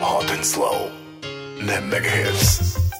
Hot and Slow na Megahits.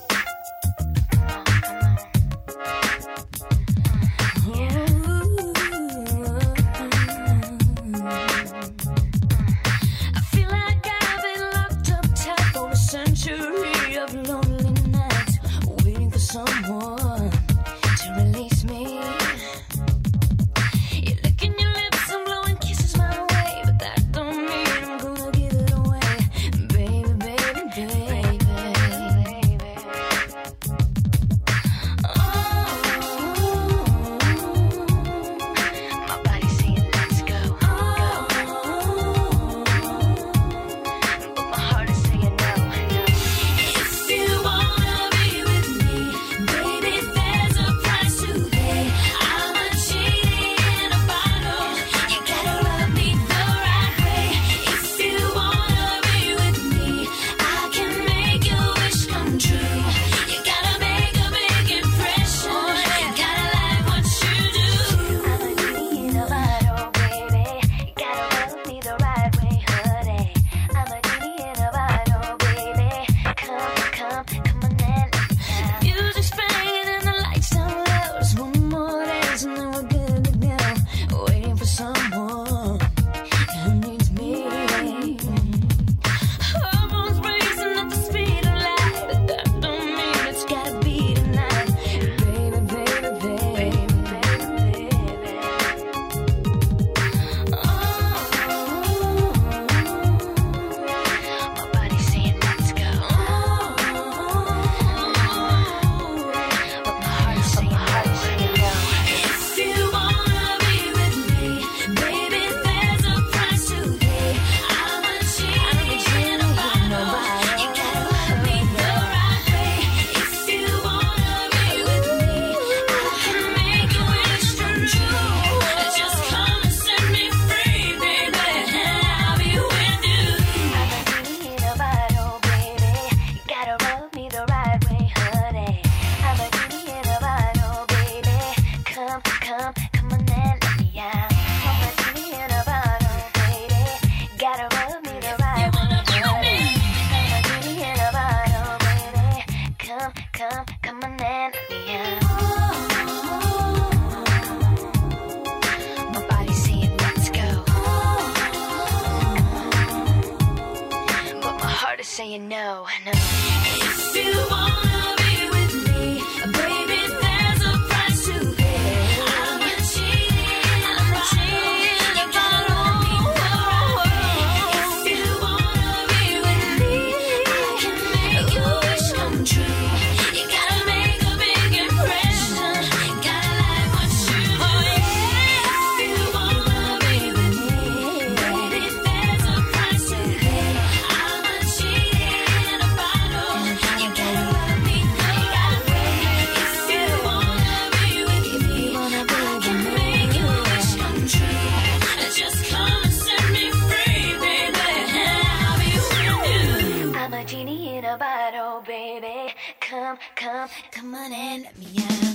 Oh baby, come, come, come on and let me out.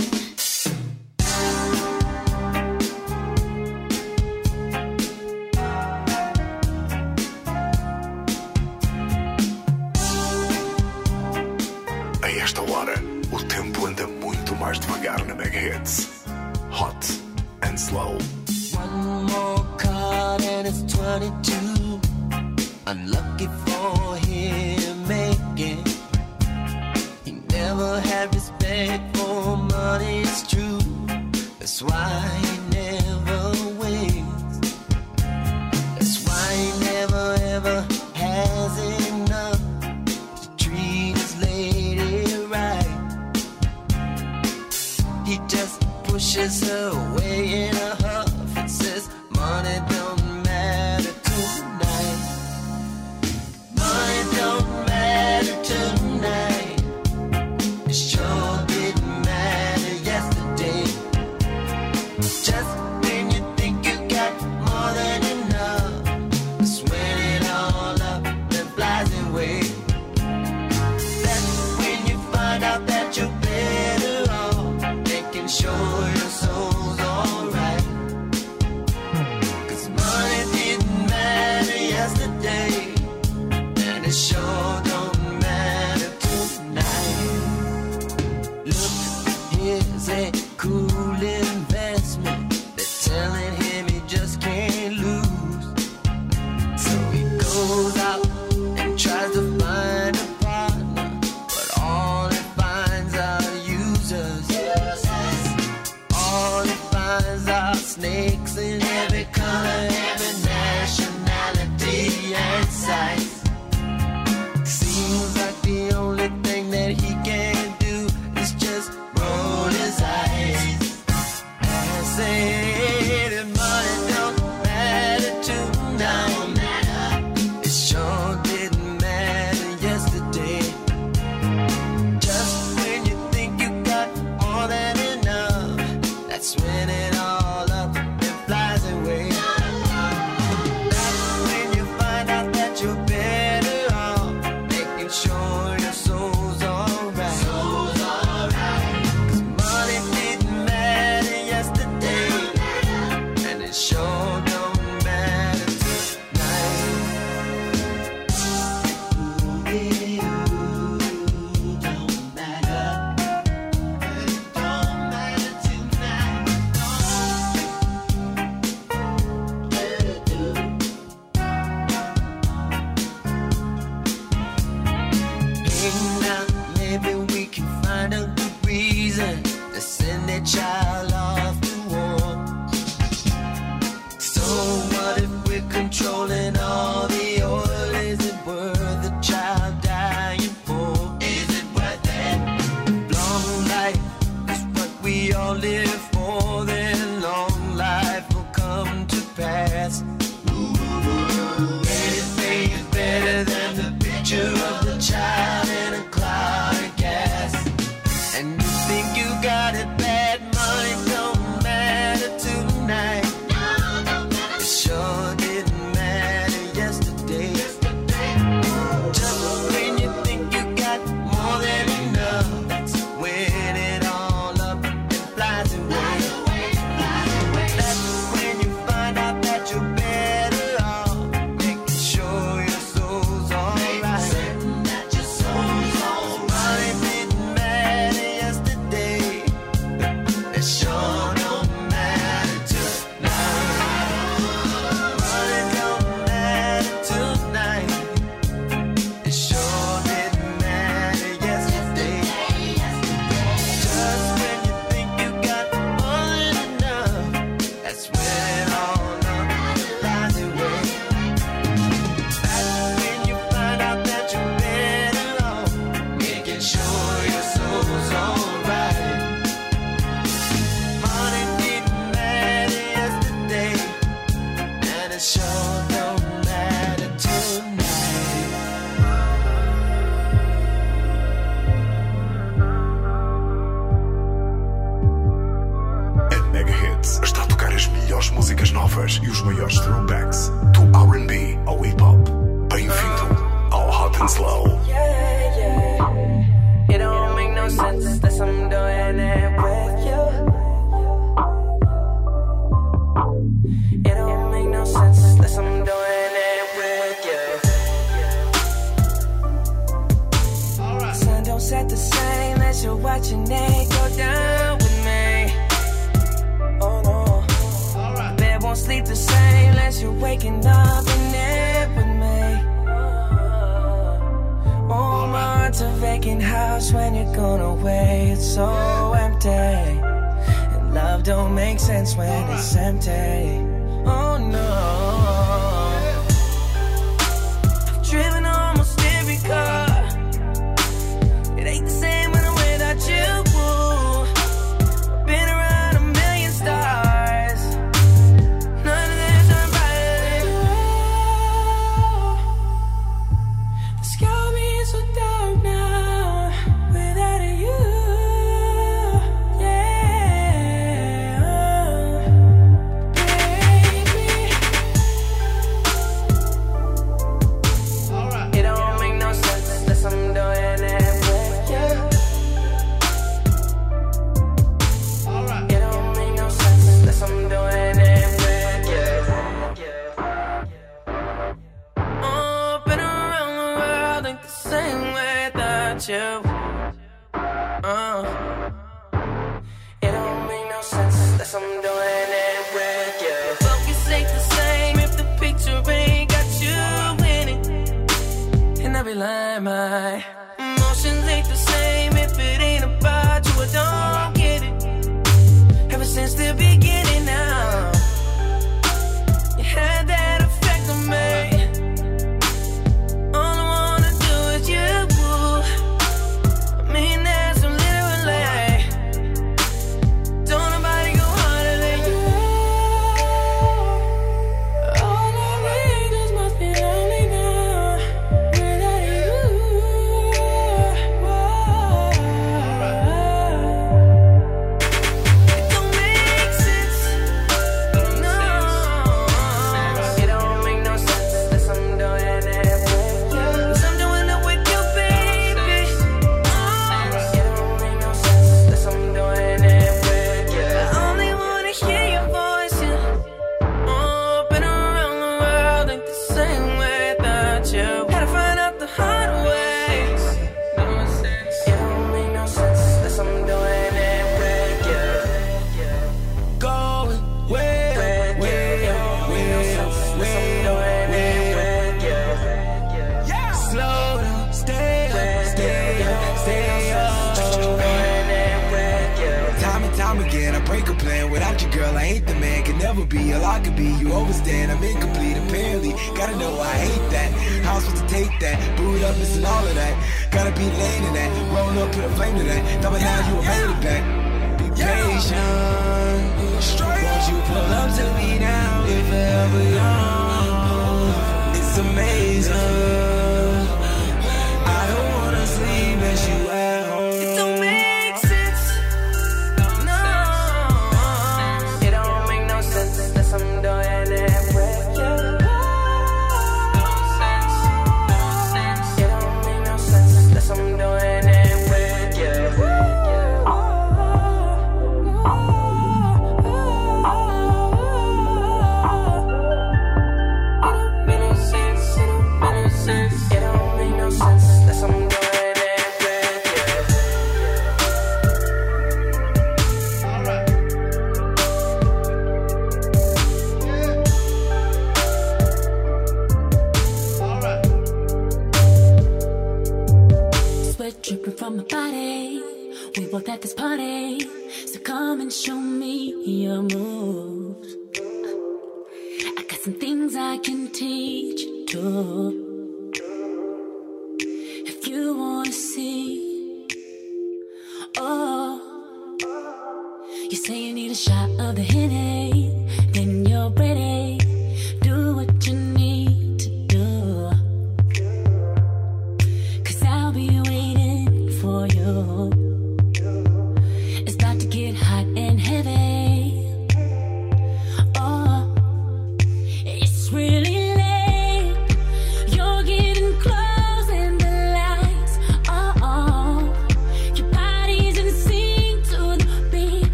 esta hora, o tempo anda muito mais devagar na Mega Hits. Hot and slow. One more card and it's 22. Unlucky for him, eh? never had respect for money, it's true. That's why he never wins. That's why he never ever has enough to treat his lady right. He just pushes her away in a huff and says, Money. dancing you got it bad. Sense when it's empty. Oh no.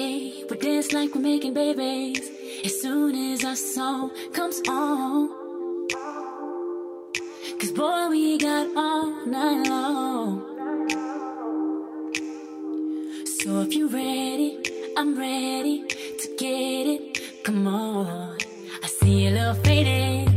baby. We dance like we're making babies. As soon as our song comes on. Cause boy, we got all night long. So if you're ready, I'm ready to get it. Come on. I see a little faded.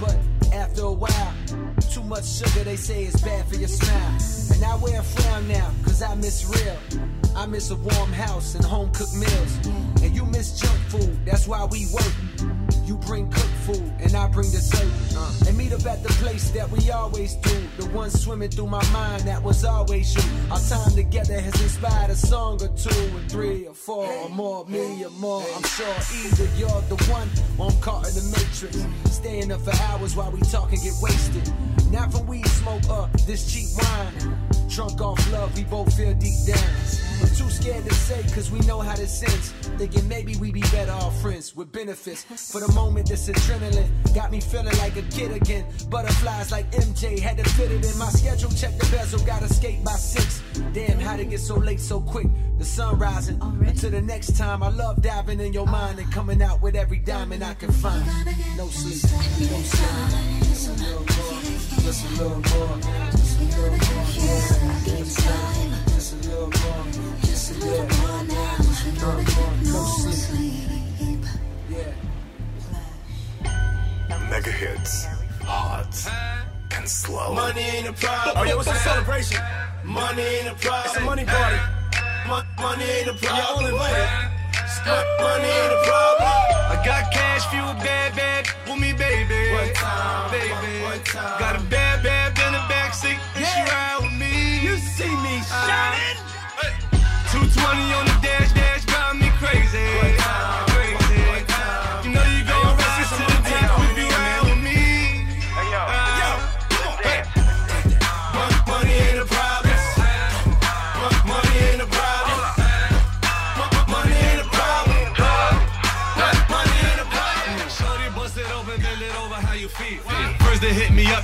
But after a while, too much sugar, they say it's bad for your smile. And I wear a frown now, cause I miss real. I miss a warm house and home cooked meals. And you miss junk food, that's why we work. You bring cooked food, and I bring the dessert. Uh. And meet up at the place that we always do. The one swimming through my mind that was always you. Our time together has inspired a song or two, or three, or four, or more, me or more. I'm sure either you're the one or I'm caught in the matrix. Staying up for hours while we talk and get wasted. Not from weed smoke up this cheap wine. Drunk off love, we both feel deep down. But too scared to say, cause we know how this ends. Thinking maybe we be better off friends with benefits. For the moment, this adrenaline got me feeling like a kid again. Butterflies like MJ, had to fit it in my schedule. Check the bezel, gotta skate by six. Damn, how'd it get so late so quick? The sun rising. Until the next time, I love diving in your mind and coming out with every diamond I can find. No sleep, no sleep. Just a little more, just a little more, just a little more, yeah. Just a little more, just a little more now. Just a little more, no sleep. Yeah. Mega hits. Hot and slow. Money ain't a problem. Oh, yo, it's a celebration. Money ain't a problem. It's a money party. Mon- money ain't a problem. You're all invited. Mon- Money ain't a problem. I got cash, fuel, bad, bad with me, baby. One time, baby. one time. Got a bad,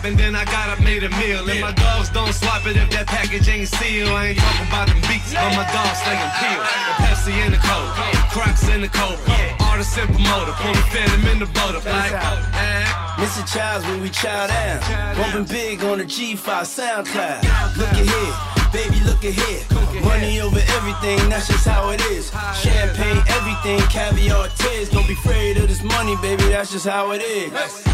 they hit me up and then I got up, made a meal. And my dogs don't swap it if that package ain't sealed. I ain't talking about them beats, but my dogs slinging peel. The Pepsi in the coat, Crocs in the coat. Artist and promoter, pull the phantom in the boat. Like, eh. Mr. Childs when we chow down. Bumping big on the G5 SoundCloud. Look ahead, baby, look ahead. Money over everything, that's just how it is. Champagne, everything, caviar, tears. Don't be afraid of this money, baby, that's just how it is.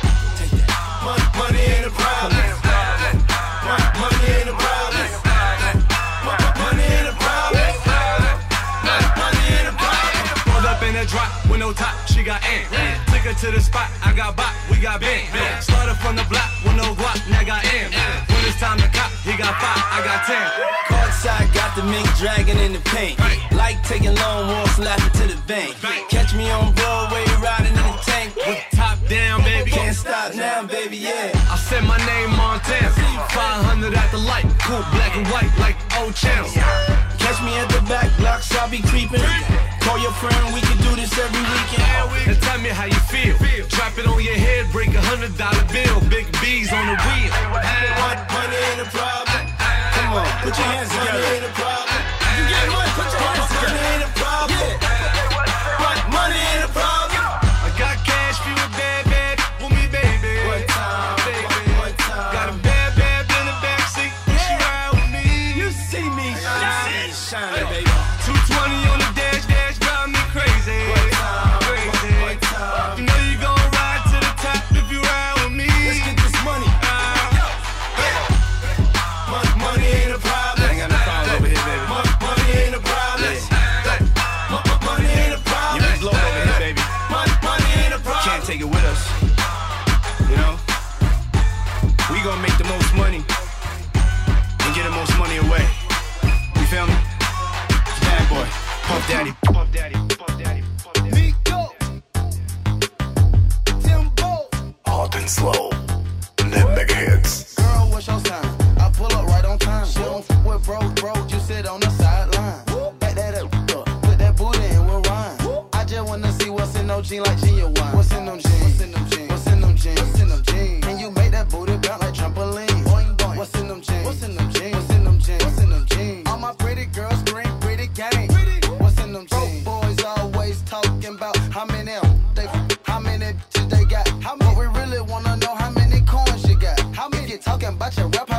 she got in. Took her to the spot, I got bop, we got bang. Started from the block with no guap, now got in. When it's time to cop, he got five, I got ten. Courtside got the mink dragon in the paint. Like taking long walks, laughing to the bank. Catch me on Broadway, riding in the tank. With top down, baby. Can't stop now, baby, yeah. I said my name Montana. 500 at the light, cool black and white like old channel. Catch me at the back blocks, I'll be creeping. Call your friend, we can do this every weekend. And tell me how you feel. Drop it on your head, break a hundred dollar bill. Big B's on the wheel. Money ain't a problem. Come on, put your hands together. Money ain't a problem. You get money, put your hands together. Money ain't a problem. Money your rubber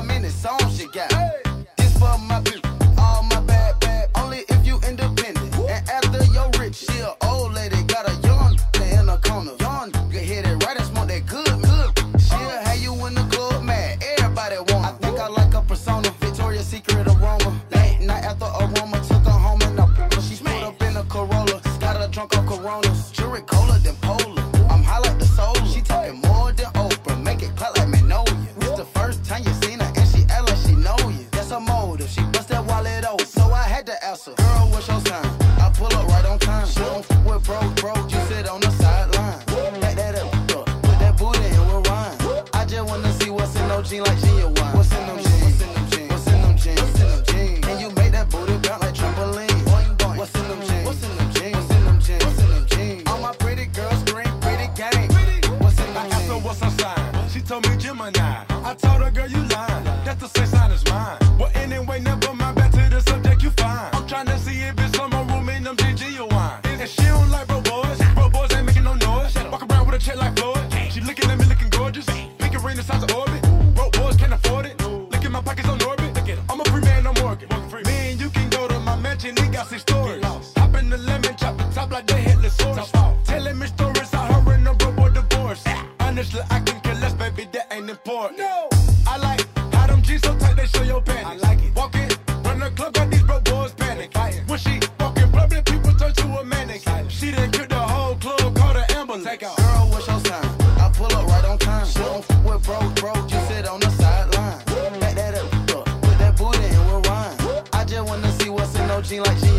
jeans like genuine.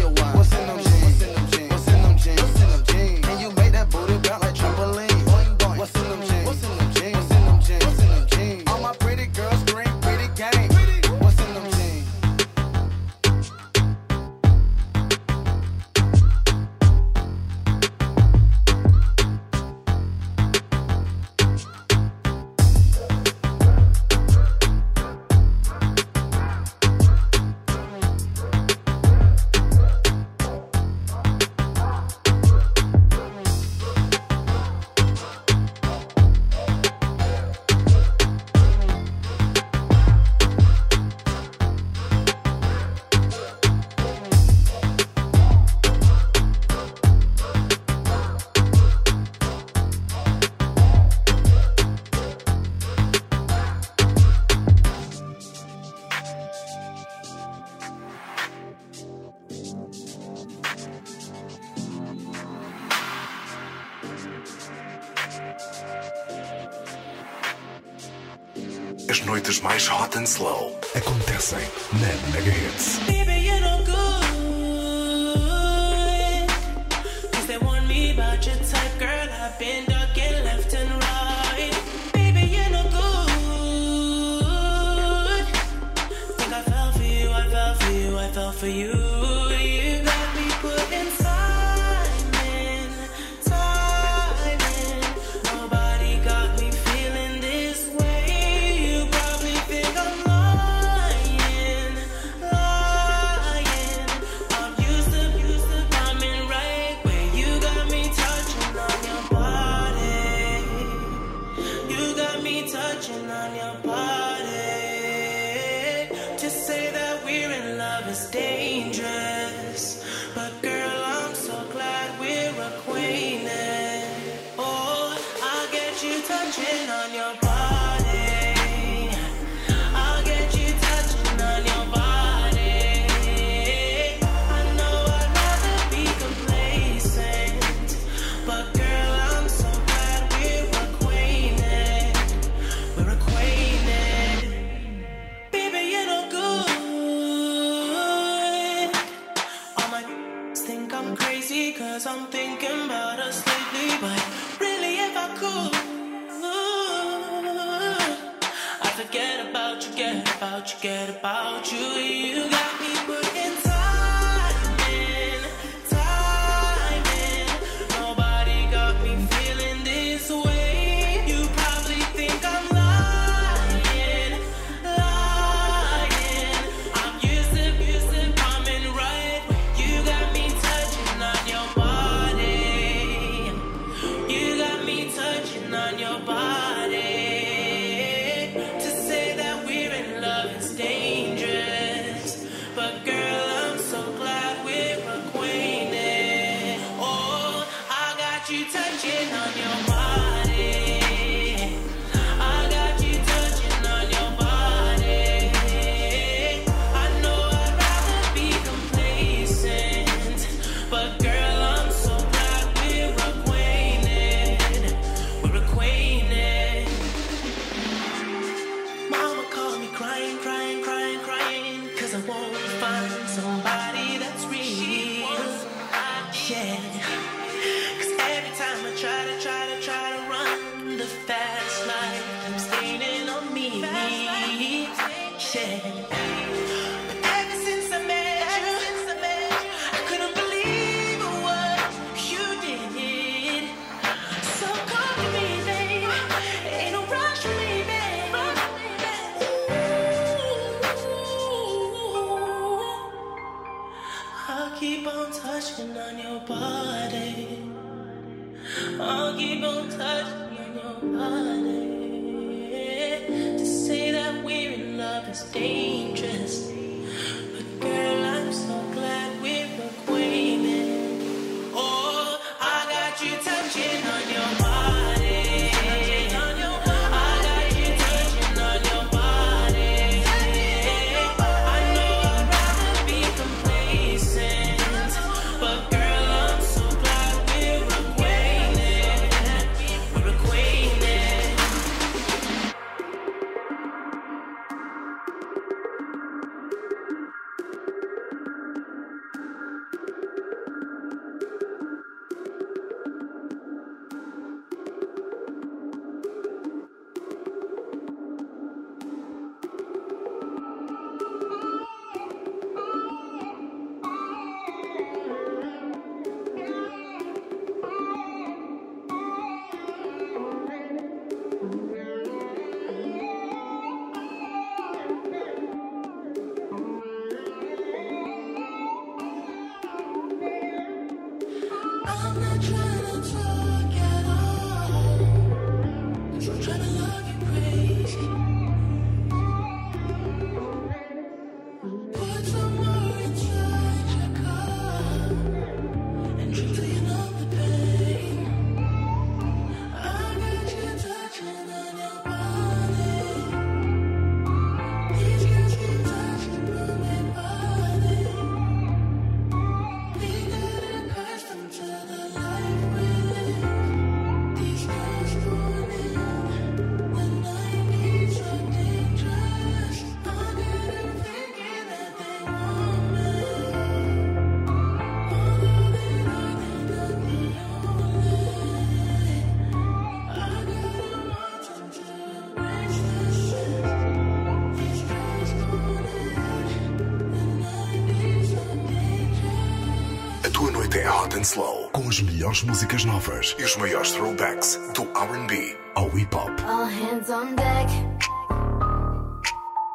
Melhores músicas novas e os maiores throwbacks do R&B ao hip hop. All hands on deck.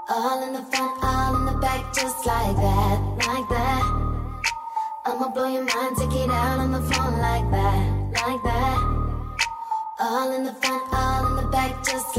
All in the front, all in the back, just like that, like that. I'ma blow your mind, take it out on the phone like that, like that. All in the front, all in the back, just like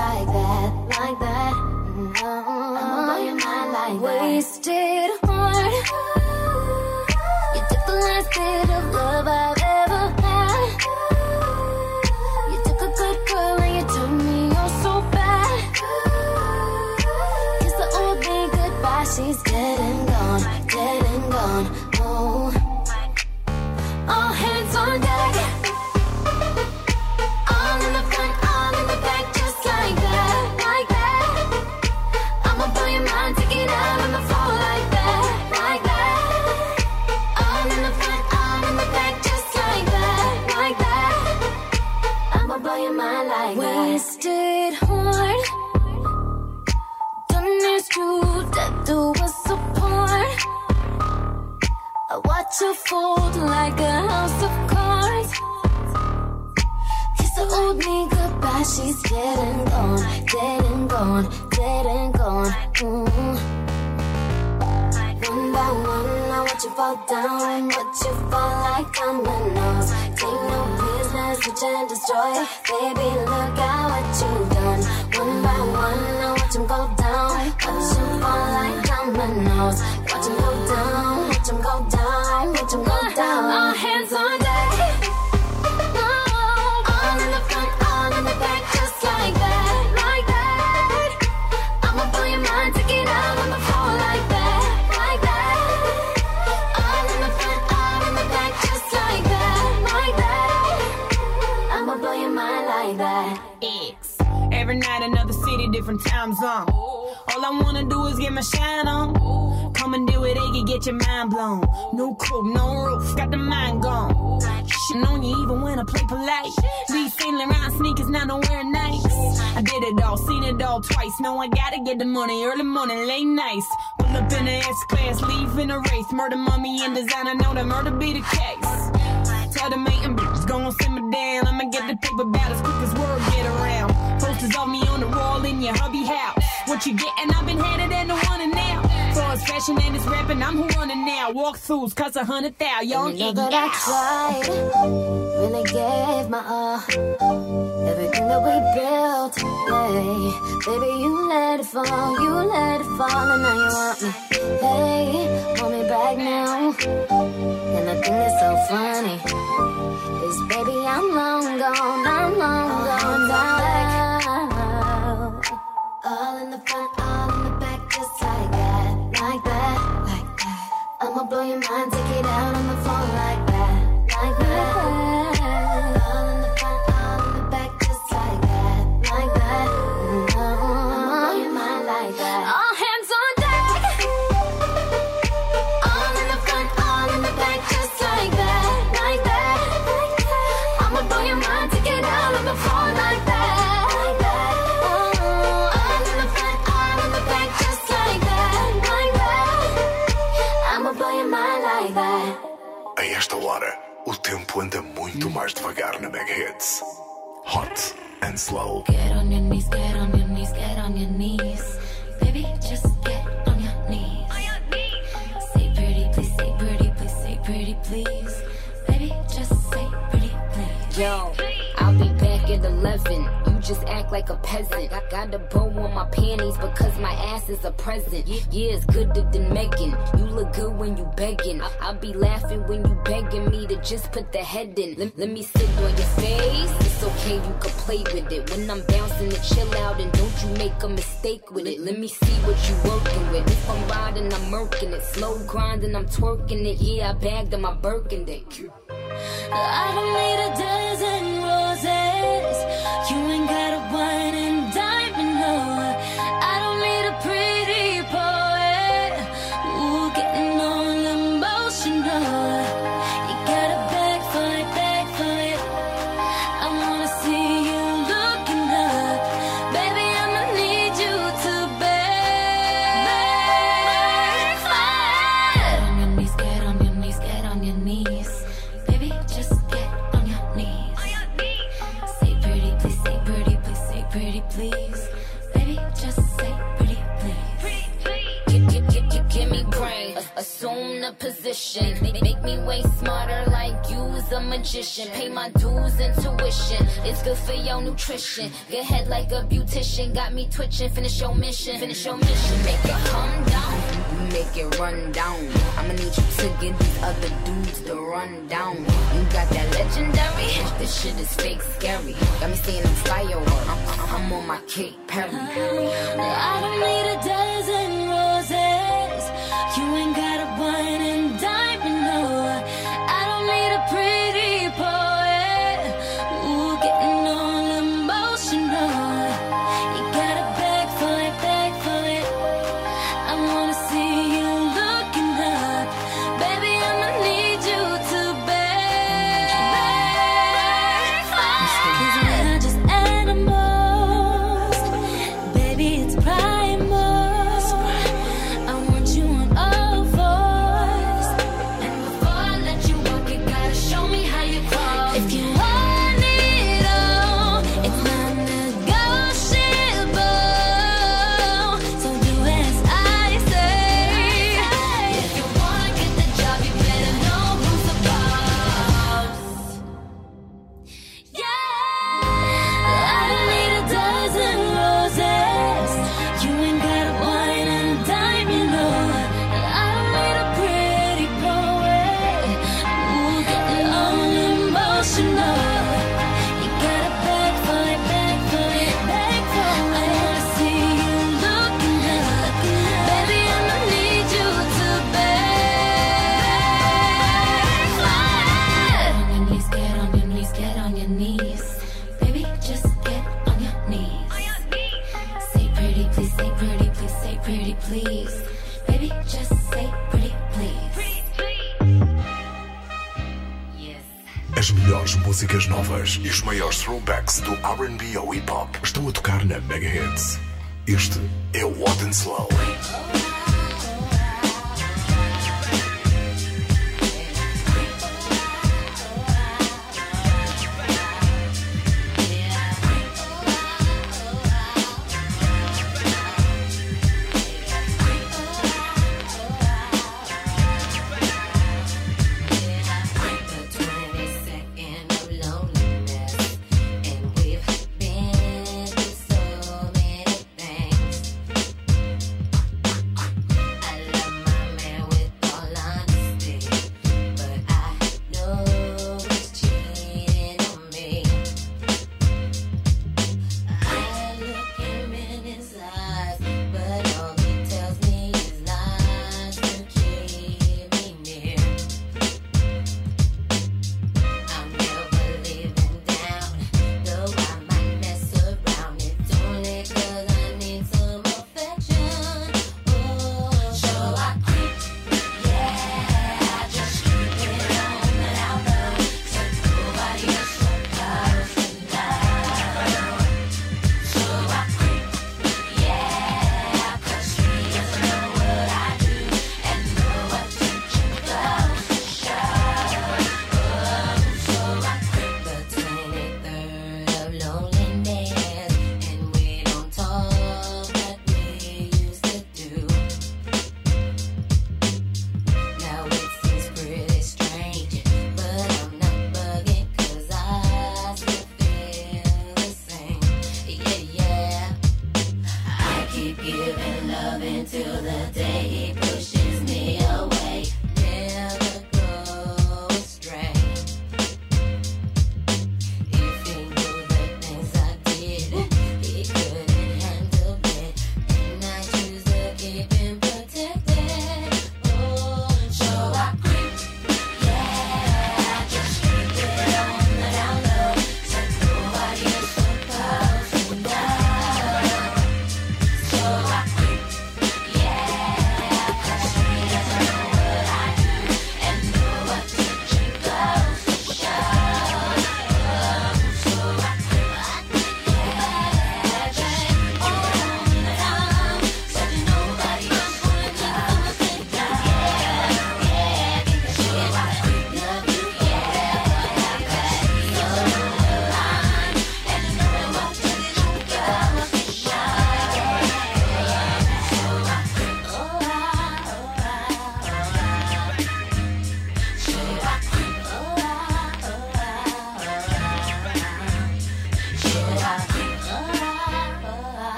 No coat, no roof, got the mind gone. Shitting on you even when I play polite. These Saint Laurent sneakers, not nowhere nice. I did it all, seen it all twice. No, I gotta get the money, early morning, late nights. Pull up in the S class, leave in a race. Murder, mummy, and designer, know that murder be the case. Tell the mating bitches, gon' simmer down. I'ma get the paper about as quick as word get around. Posters of me on the wall in your hubby house. What you gettin'? I've been headed and the one and now. For it's fashion and it's rapping, I'm who running now. Walkthroughs, cost a hundred thou, young You know that I tried, really gave my all. Everything that we built, hey, baby, you let it fall, you let it fall, and now you want me. Hey, want me back now? And the thing that's so funny is, baby, I'm long gone, I'm long uh-huh. gone now. All in the front, all like that, like that. I'ma blow your mind, take it out on the floor like that, like that. Muito mais devagar na Mega Hits. Hot and Slow. Get on your knees, get on your knees, get on your knees. Baby, just get on your knees. Say pretty, please, say pretty, please, say pretty, please. Baby, just say pretty, please. Yo, I'll be back at 11. Just act like a peasant. I got a bow on my panties because my ass is a present. Yeah, it's gooder than Megan. You look good when you begging. I'll be laughing when you begging me to just put the head in. Let, let me sit on your face. It's okay, you can play with it. When I'm bouncing chill out and don't you make a mistake with it. Let me see what you working with. If I'm riding, I'm murking it. Slow grinding, I'm twerking it. Yeah, I bagged on my Birkin dick. I don't need a dozen me way smarter like you's a magician. Pay my dues and tuition. It's good for your nutrition. Good head like a beautician. Got me twitching. Finish your mission. Finish your mission. Make it come down. Make it run down. I'ma need you to get these other dudes to run down. You got that legendary. This shit is fake scary. Got me seeing them fireworks. I'm, I'm on my Katy Perry. I don't need a day.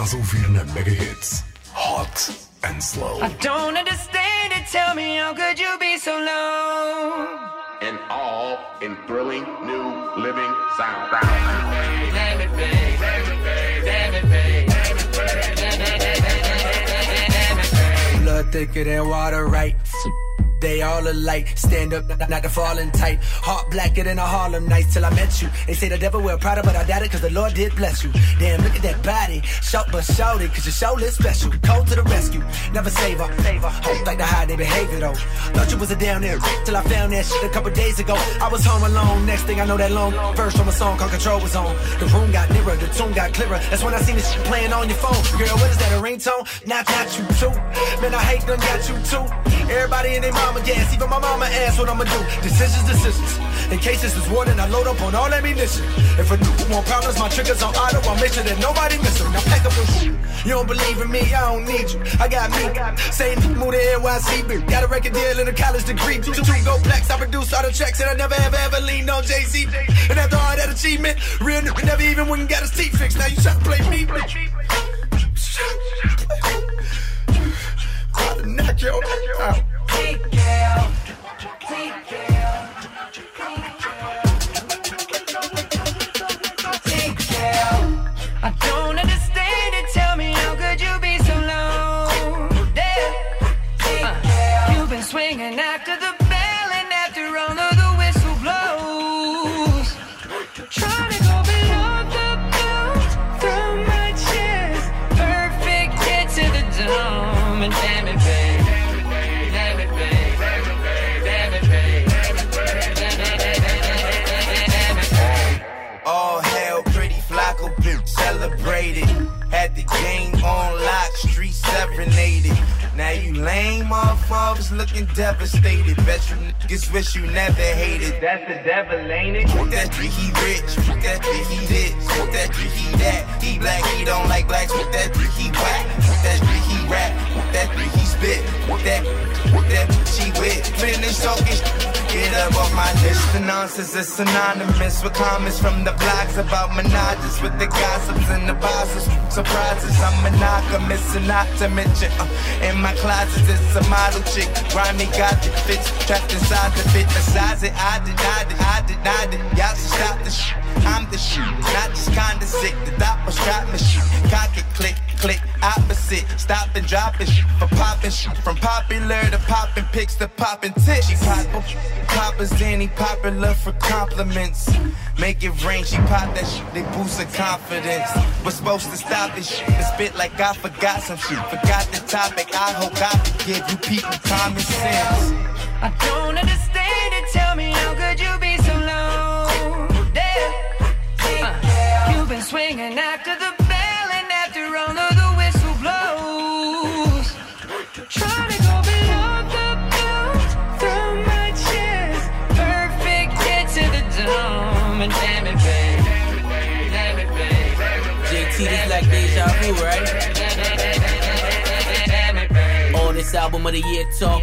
Estás a ouvir na Mega Hits. Hot and Slow. I don't understand it. Tell me, how could you be so low? and all in thrilling new living sound. Damn it, babe. Damn it, babe. Damn it, babe. Blood thicker than water, right? They all alike. Stand up, not, the falling tight. Heart blacker than a Harlem nights till I met you. They say the devil wear Prada, but I doubt it cause the Lord did bless you. Damn, look at that body. Shout but shout it cause your show is special. Cold to the rescue. Never save her. Hope like the high they behavior though. Thought you was a down there till I found that shit a couple days ago. I was home alone. Next thing I know that long verse from a song called Control was on. The room got nearer, the tune got clearer. That's when I seen this shit playing on your phone. Girl, what is that, a ringtone? Not, not you too. Man, I hate them, got you too. Everybody in their gas, even my mama asked what I'ma do. Decisions, decisions. In case this is war, then I load up on all ammunition. If a dude want problems, my triggers on auto. I'll make sure that nobody miss them. Now pack up and shoot. You don't believe in me, I don't need you. I got me. Same move to NYC. Got a record deal and a college degree. Two, two go blacks, I produce all the tracks, and I never ever ever leaned on Jay Z. And after all that achievement, real nigga never even went and got his teeth fixed. Now you try to play me, bitch. I'll knock your out. I motherfuckers looking devastated. Bet you niggas wish you never hated. That's the devil, ain't it? Fuck that shit, he rich. Fuck that shit, he this. Fuck that shit, he that. He black, he don't like blacks. Fuck that shit, he whack. Fuck that shit, he rap. Fuck that shit, he spit. Fuck that, fuck that she with. Finish talking. Get up off my. The nonsense is synonymous with comments from the blogs about menages with the gossips and the bosses. Surprises, I'm monogamous and not to mention. Uh, in my closet, it's a model chick. Grimy got the fits, trapped inside the fit. Size it, I denied it, I denied it. Y'all should stop the shit. I'm the shit, not just sick. The dot was strap me shit. Cock it, click, click, opposite. Stop and drop it for popping shit. From popular to popping pics to popping tits. She pop, poppers, Danny popular for compliments. Make it rain, she pop that shit, they boost her confidence. Was supposed to stop this shit, but spit like I forgot some shit. Forgot the topic, I hope I forgive you people common sense. I don't understand it. Tell me, swinging after the bell and after all of the whistle blows. Trying to go below the belt from my chest. Perfect hit to the dome. And damn it, babe. Damn it, babe. JT, this like deja vu, right? This album of the year talk,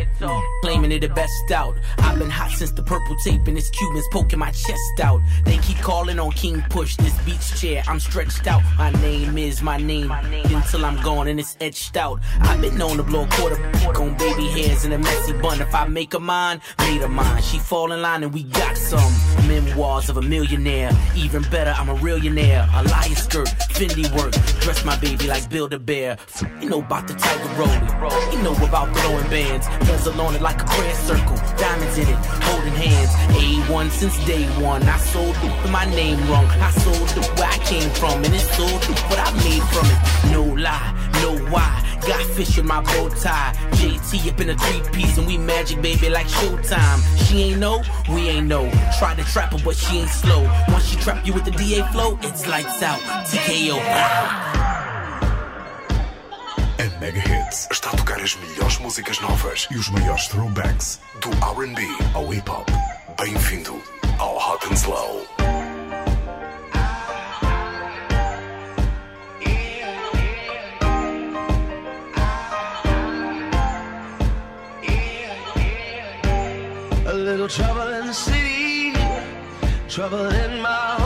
claiming it the best out. I've been hot since the purple tape and this Cubans poking my chest out. They keep calling on King Push, this beach chair. I'm stretched out. My name is my name until I'm gone and it's etched out. I've been known to blow a quarter on baby hairs in a messy bun. If I make a mine, made a mine. She fall in line and we got some memoirs of a millionaire. Even better, I'm a millionaire. A lion skirt, Fendi work. Dress my baby like Build a Bear. You know about the tiger rolling. You know about throwing bands. Bezel on it like a prayer circle. Diamonds in it, holding hands. A1 since day one. I sold it with my name wrong. I sold it where I came from. And it's sold it what I made from it. No lie, no why. Got fish in my bow tie. JT up in a three piece. And we magic, baby, like showtime. She ain't no, we ain't no. Try to trap her, but she ain't slow. Once she trap you with the DA flow, it's lights out. TKO. A Mega Hits está a tocar as melhores músicas novas e os maiores throwbacks do R&B ao hip hop. Bem-vindo ao Hot and Slow. A little trouble in the city, trouble in my